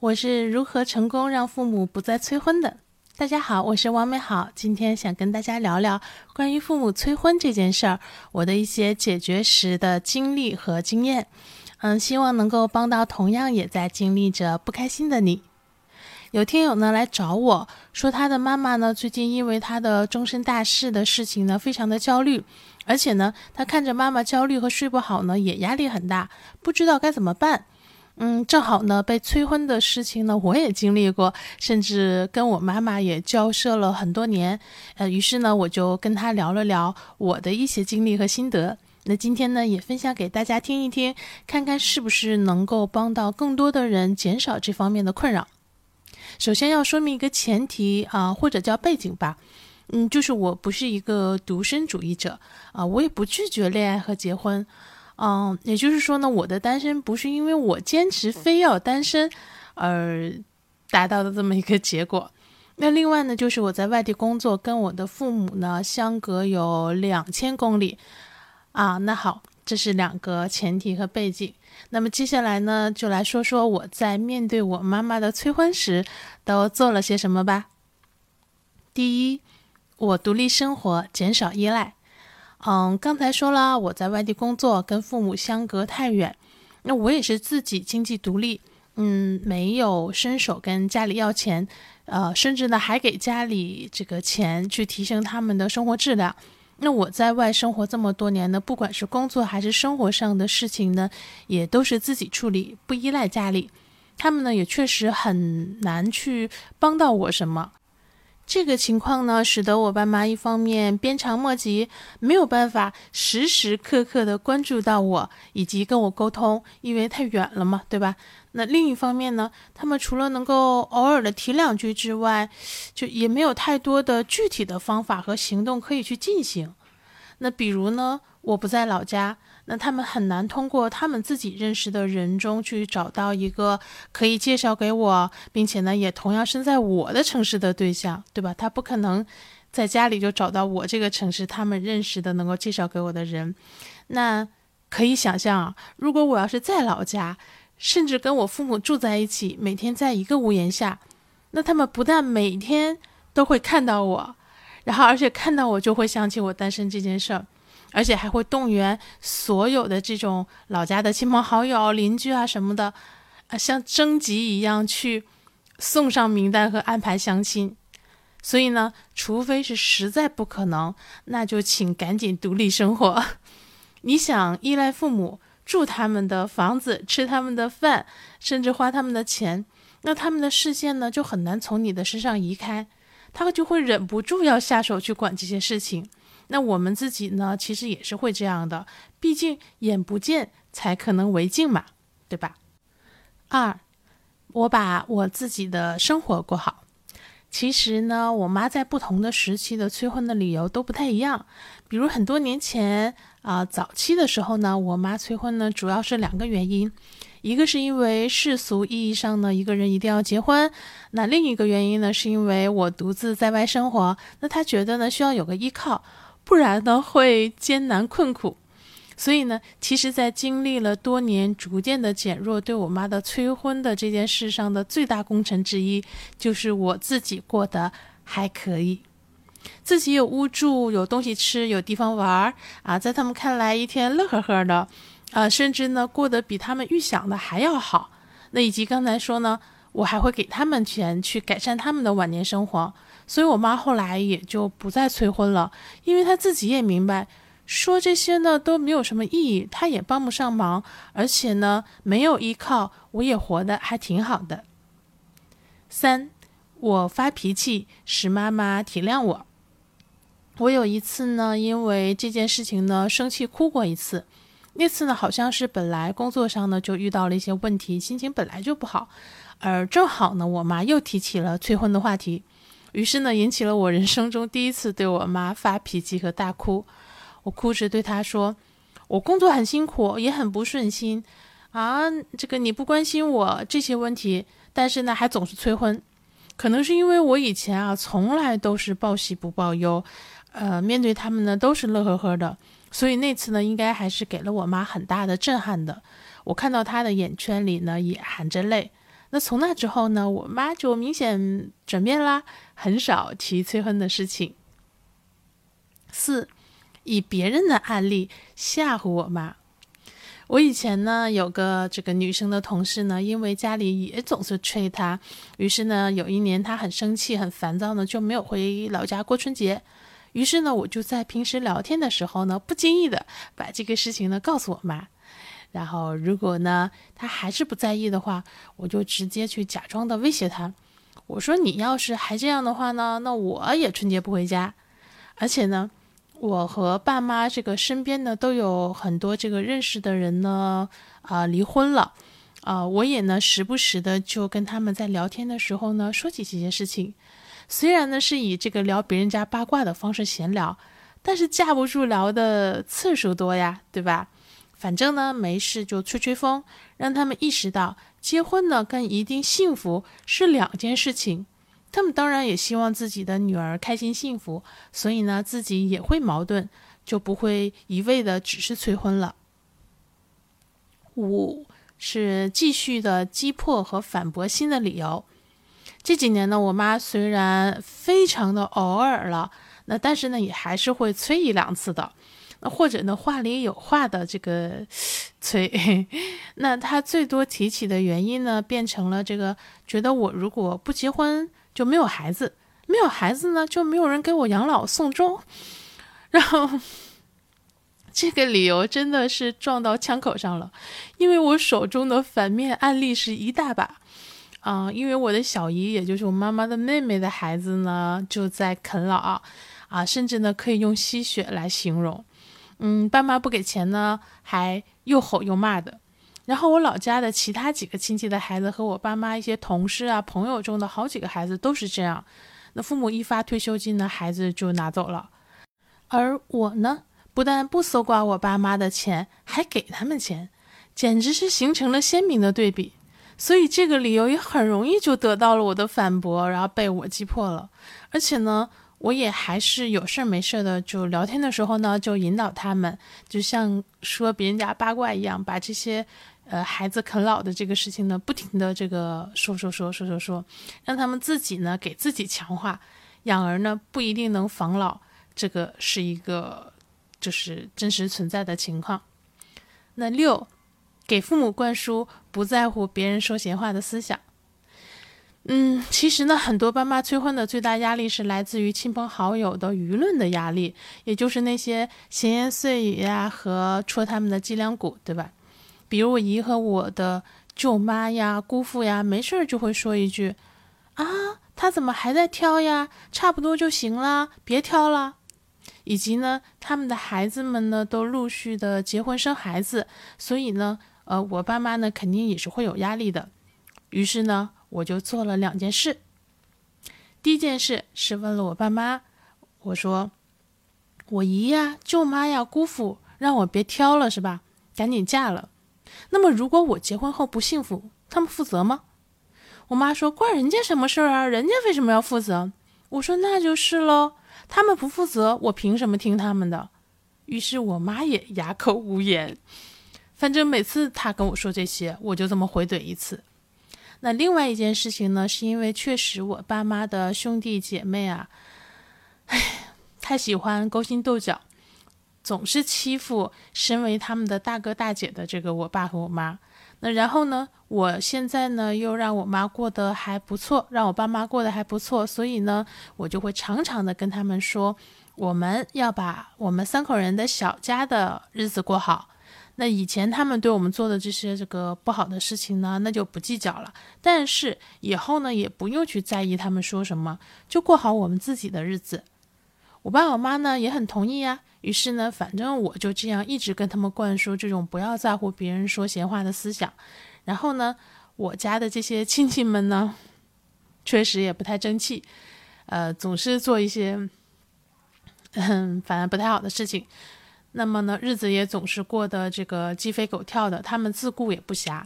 我是如何成功让父母不再催婚的。大家好，我是王美好，今天想跟大家聊聊关于父母催婚这件事儿，我的一些解决时的经历和经验。嗯，希望能够帮到同样也在经历着不开心的你。有听友呢来找我说，他的妈妈呢最近因为他的终身大事的事情呢非常的焦虑，而且呢他看着妈妈焦虑和睡不好呢也压力很大，不知道该怎么办。嗯，正好呢，被催婚的事情呢，我也经历过，甚至跟我妈妈也交涉了很多年。呃，于是呢，我就跟她聊了聊我的一些经历和心得。那今天呢，也分享给大家听一听，看看是不是能够帮到更多的人，减少这方面的困扰。首先要说明一个前提啊，或者叫背景吧。嗯，就是我不是一个独身主义者啊，我也不拒绝恋爱和结婚。嗯，也就是说呢，我的单身不是因为我坚持非要单身而达到的这么一个结果。那另外呢，就是我在外地工作，跟我的父母呢相隔有两千公里啊。那好，这是两个前提和背景。那么接下来呢，就来说说我在面对我妈妈的催婚时都做了些什么吧。第一，我独立生活，减少依赖。嗯，刚才说了，我在外地工作，跟父母相隔太远。那我也是自己经济独立，嗯，没有伸手跟家里要钱，呃，甚至呢还给家里这个钱去提升他们的生活质量。那我在外生活这么多年呢，不管是工作还是生活上的事情呢，也都是自己处理，不依赖家里。他们呢也确实很难去帮到我什么。这个情况呢，使得我爸妈一方面鞭长莫及，没有办法时时刻刻的关注到我以及跟我沟通，因为太远了嘛，对吧？那另一方面呢，他们除了能够偶尔的提两句之外，就也没有太多的具体的方法和行动可以去进行。那比如呢，我不在老家。那他们很难通过他们自己认识的人中去找到一个可以介绍给我，并且呢也同样身在我的城市的对象，对吧？他不可能在家里就找到我这个城市他们认识的能够介绍给我的人。那可以想象啊，如果我要是在老家，甚至跟我父母住在一起，每天在一个屋檐下，那他们不但每天都会看到我，然后而且看到我就会想起我单身这件事儿。而且还会动员所有的这种老家的亲朋好友、邻居啊什么的，啊，像征集一样去送上名单和安排相亲。所以呢，除非是实在不可能，那就请赶紧独立生活。你想依赖父母，住他们的房子，吃他们的饭，甚至花他们的钱，那他们的视线呢就很难从你的身上移开，他就会忍不住要下手去管这些事情。那我们自己呢，其实也是会这样的，毕竟眼不见才可能为净嘛，对吧？二，我把我自己的生活过好。其实呢，我妈在不同的时期的催婚的理由都不太一样。比如很多年前啊，早期的时候呢，我妈催婚呢，主要是两个原因，一个是因为世俗意义上呢，一个人一定要结婚，那另一个原因呢，是因为我独自在外生活，那她觉得呢，需要有个依靠。不然呢会艰难困苦，所以呢，其实，在经历了多年逐渐的减弱对我妈的催婚的这件事上的最大功臣之一，就是我自己过得还可以，自己有屋住，有东西吃，有地方玩儿啊，在他们看来一天乐呵呵的，啊，甚至呢过得比他们预想的还要好。那以及刚才说呢，我还会给他们钱去改善他们的晚年生活。所以，我妈后来也就不再催婚了，因为她自己也明白，说这些呢都没有什么意义，她也帮不上忙，而且呢没有依靠，我也活得还挺好的。三，我发脾气使妈妈体谅我。我有一次呢，因为这件事情呢生气哭过一次，那次呢好像是本来工作上呢就遇到了一些问题，心情本来就不好，而正好呢我妈又提起了催婚的话题。于是呢，引起了我人生中第一次对我妈发脾气和大哭。我哭着对她说：“我工作很辛苦，也很不顺心啊。这个你不关心我这些问题，但是呢，还总是催婚。可能是因为我以前啊，从来都是报喜不报忧，呃，面对他们呢都是乐呵呵的。所以那次呢，应该还是给了我妈很大的震撼的。我看到她的眼圈里呢也含着泪。那从那之后呢，我妈就明显转变啦，很少提催婚的事情。四，以别人的案例吓唬我妈。我以前呢有个这个女生的同事呢，因为家里也总是催她，于是呢有一年她很生气、很烦躁呢，就没有回老家过春节。于是呢，我就在平时聊天的时候呢，不经意的把这个事情呢告诉我妈。然后如果呢他还是不在意的话，我就直接去假装的威胁他，我说你要是还这样的话呢，那我也春节不回家。而且呢。我和爸妈这个身边呢都有很多这个认识的人呢，啊离婚了，啊我也呢时不时的就跟他们在聊天的时候呢说起这些事情，虽然呢是以这个聊别人家八卦的方式闲聊，但是架不住聊的次数多呀，对吧？反正呢没事就吹吹风，让他们意识到结婚呢跟一定幸福是两件事情。他们当然也希望自己的女儿开心幸福，所以呢，自己也会矛盾，就不会一味的只是催婚了。五是继续的击破和反驳新的理由。这几年呢，我妈虽然非常的偶尔了，那但是呢，也还是会催一两次的，或者呢，话里有话的这个催。那他最多提起的原因呢，变成了这个，觉得我如果不结婚。就没有孩子，没有孩子呢，就没有人给我养老送终。然后这个理由真的是撞到枪口上了，因为我手中的反面案例是一大把啊。因为我的小姨，也就是我妈妈的妹妹的孩子呢，就在啃老啊，甚至呢可以用吸血来形容。嗯，爸妈不给钱呢，还又吼又骂的。然后我老家的其他几个亲戚的孩子和我爸妈一些同事啊朋友中的好几个孩子都是这样，那父母一发退休金呢，孩子就拿走了，而我呢，不但不搜刮我爸妈的钱，还给他们钱，简直是形成了鲜明的对比。所以这个理由也很容易就得到了我的反驳，然后被我击破了。而且呢，我也还是有事儿没事儿的，就聊天的时候呢，就引导他们，就像说别人家八卦一样，把这些。呃，孩子啃老的这个事情呢，不停的这个说说说说说说，让他们自己呢给自己强化，养儿呢不一定能防老，这个是一个就是真实存在的情况。那六，给父母灌输不在乎别人说闲话的思想。嗯，其实呢，很多爸妈催婚的最大压力是来自于亲朋好友的舆论的压力，也就是那些闲言碎语呀和戳他们的脊梁骨，对吧？比如我姨和我的舅妈呀、姑父呀，没事儿就会说一句：“啊，他怎么还在挑呀？差不多就行了，别挑了。”以及呢，他们的孩子们呢都陆续的结婚生孩子，所以呢，呃，我爸妈呢肯定也是会有压力的。于是呢，我就做了两件事。第一件事是问了我爸妈，我说：“我姨呀、舅妈呀、姑父让我别挑了，是吧？赶紧嫁了。”那么，如果我结婚后不幸福，他们负责吗？我妈说：“关人家什么事儿啊？人家为什么要负责？”我说：“那就是喽，他们不负责，我凭什么听他们的？”于是我妈也哑口无言。反正每次她跟我说这些，我就这么回怼一次。那另外一件事情呢，是因为确实我爸妈的兄弟姐妹啊，哎，太喜欢勾心斗角。总是欺负身为他们的大哥大姐的这个我爸和我妈，那然后呢，我现在呢又让我妈过得还不错，让我爸妈过得还不错，所以呢，我就会常常的跟他们说，我们要把我们三口人的小家的日子过好。那以前他们对我们做的这些这个不好的事情呢，那就不计较了。但是以后呢，也不用去在意他们说什么，就过好我们自己的日子。我爸我妈呢也很同意呀。于是呢，反正我就这样一直跟他们灌输这种不要在乎别人说闲话的思想。然后呢，我家的这些亲戚们呢，确实也不太争气，呃，总是做一些，嗯，反正不太好的事情。那么呢，日子也总是过得这个鸡飞狗跳的，他们自顾也不暇。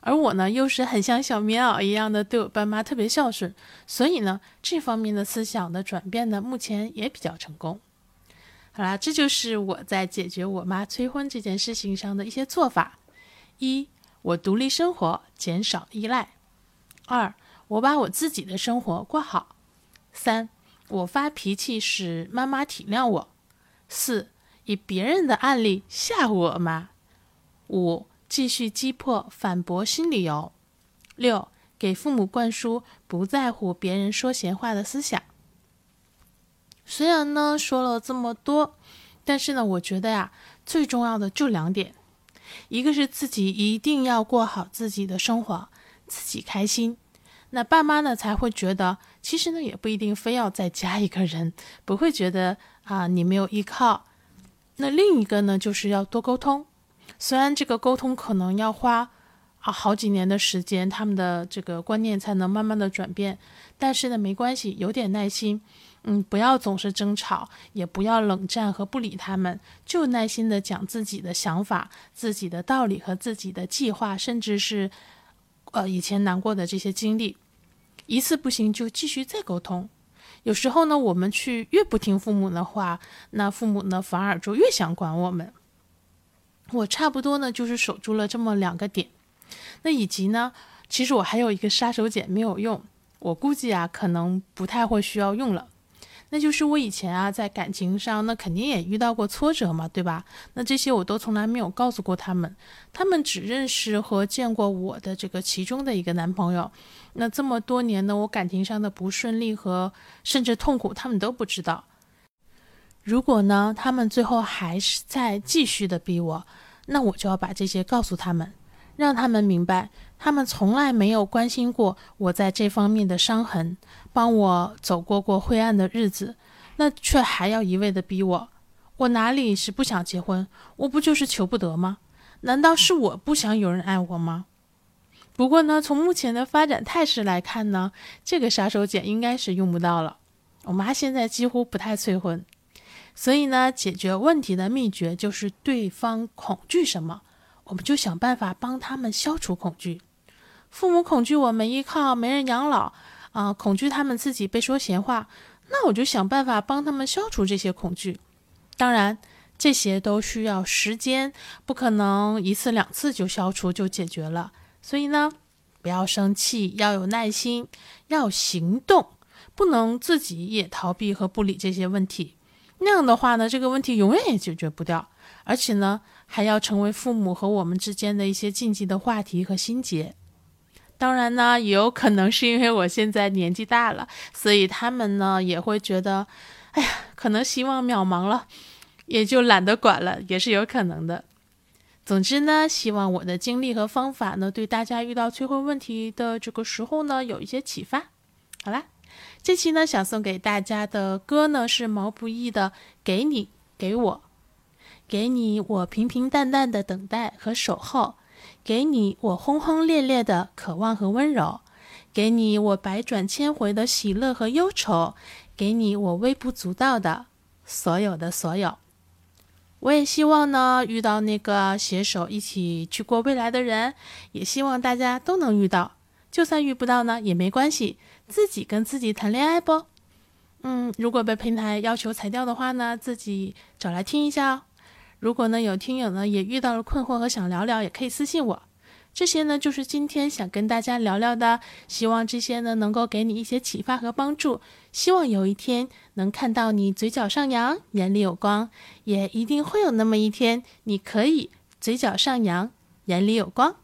而我呢，又是很像小棉袄一样的对我爸妈特别孝顺，所以呢，这方面的思想的转变呢，目前也比较成功。好啦，这就是我在解决我妈催婚这件事情上的一些做法。一，我独立生活，减少依赖。二，我把我自己的生活过好；三，我发脾气使妈妈体谅我；四，以别人的案例吓唬我妈；五，继续击破反驳新理由；六，给父母灌输不在乎别人说闲话的思想。虽然呢说了这么多，但是呢，我觉得呀，最重要的就两点，一个是自己一定要过好自己的生活，自己开心，那爸妈呢才会觉得，其实呢也不一定非要再加一个人，不会觉得啊你没有依靠。那另一个呢，就是要多沟通，虽然这个沟通可能要花啊好几年的时间，他们的这个观念才能慢慢的转变，但是呢没关系，有点耐心。嗯，不要总是争吵，也不要冷战和不理他们，就耐心的讲自己的想法、自己的道理和自己的计划，甚至是，呃，以前难过的这些经历。一次不行就继续再沟通。有时候呢，我们去越不听父母的话，那父母呢反而就越想管我们。我差不多呢就是守住了这么两个点。那以及呢，其实我还有一个杀手锏没有用，我估计啊可能不太会需要用了。那就是我以前啊，在感情上，那肯定也遇到过挫折嘛，对吧？那这些我都从来没有告诉过他们，他们只认识和见过我的这个其中的一个男朋友。那这么多年呢，我感情上的不顺利和甚至痛苦，他们都不知道。如果呢，他们最后还是在继续的逼我，那我就要把这些告诉他们，让他们明白。他们从来没有关心过我在这方面的伤痕，帮我走过过灰暗的日子，那却还要一味的逼我。我哪里是不想结婚？我不就是求不得吗？难道是我不想有人爱我吗？不过呢，从目前的发展态势来看呢，这个杀手锏应该是用不到了。我妈现在几乎不太催婚，所以呢，解决问题的秘诀就是对方恐惧什么。我们就想办法帮他们消除恐惧。父母恐惧我们依靠、没人养老啊，恐惧他们自己被说闲话，那我就想办法帮他们消除这些恐惧。当然，这些都需要时间，不可能一次两次就消除就解决了。所以呢，不要生气，要有耐心，要行动，不能自己也逃避和不理这些问题。那样的话呢，这个问题永远也解决不掉，而且呢。还要成为父母和我们之间的一些禁忌的话题和心结。当然呢，也有可能是因为我现在年纪大了，所以他们呢也会觉得，哎呀，可能希望渺茫了，也就懒得管了，也是有可能的。总之呢，希望我的经历和方法呢，对大家遇到催婚问题的这个时候呢，有一些启发。好啦，这期呢想送给大家的歌呢是毛不易的《给你给我》。给你我平平淡淡的等待和守候，给你我轰轰烈烈的渴望和温柔，给你我百转千回的喜乐和忧愁，给你我微不足道的所有的所有。我也希望呢遇到那个携手一起去过未来的人，也希望大家都能遇到。就算遇不到呢也没关系，自己跟自己谈恋爱不？嗯，如果被平台要求裁掉的话呢，自己找来听一下哦。如果呢有听友呢也遇到了困惑和想聊聊，也可以私信我。这些呢就是今天想跟大家聊聊的，希望这些呢能够给你一些启发和帮助。希望有一天能看到你嘴角上扬，眼里有光，也一定会有那么一天，你可以嘴角上扬，眼里有光。